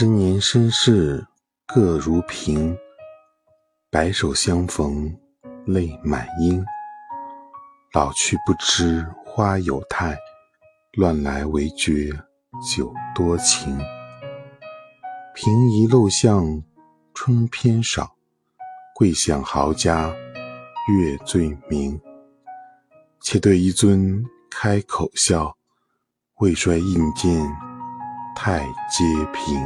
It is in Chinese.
十年身世各如萍，白首相逢泪满缨。老去不知花有态，乱来唯觉酒多情。平移陋巷春偏少，贵享豪家月最明。且对一樽开口笑，未衰应见太阶平。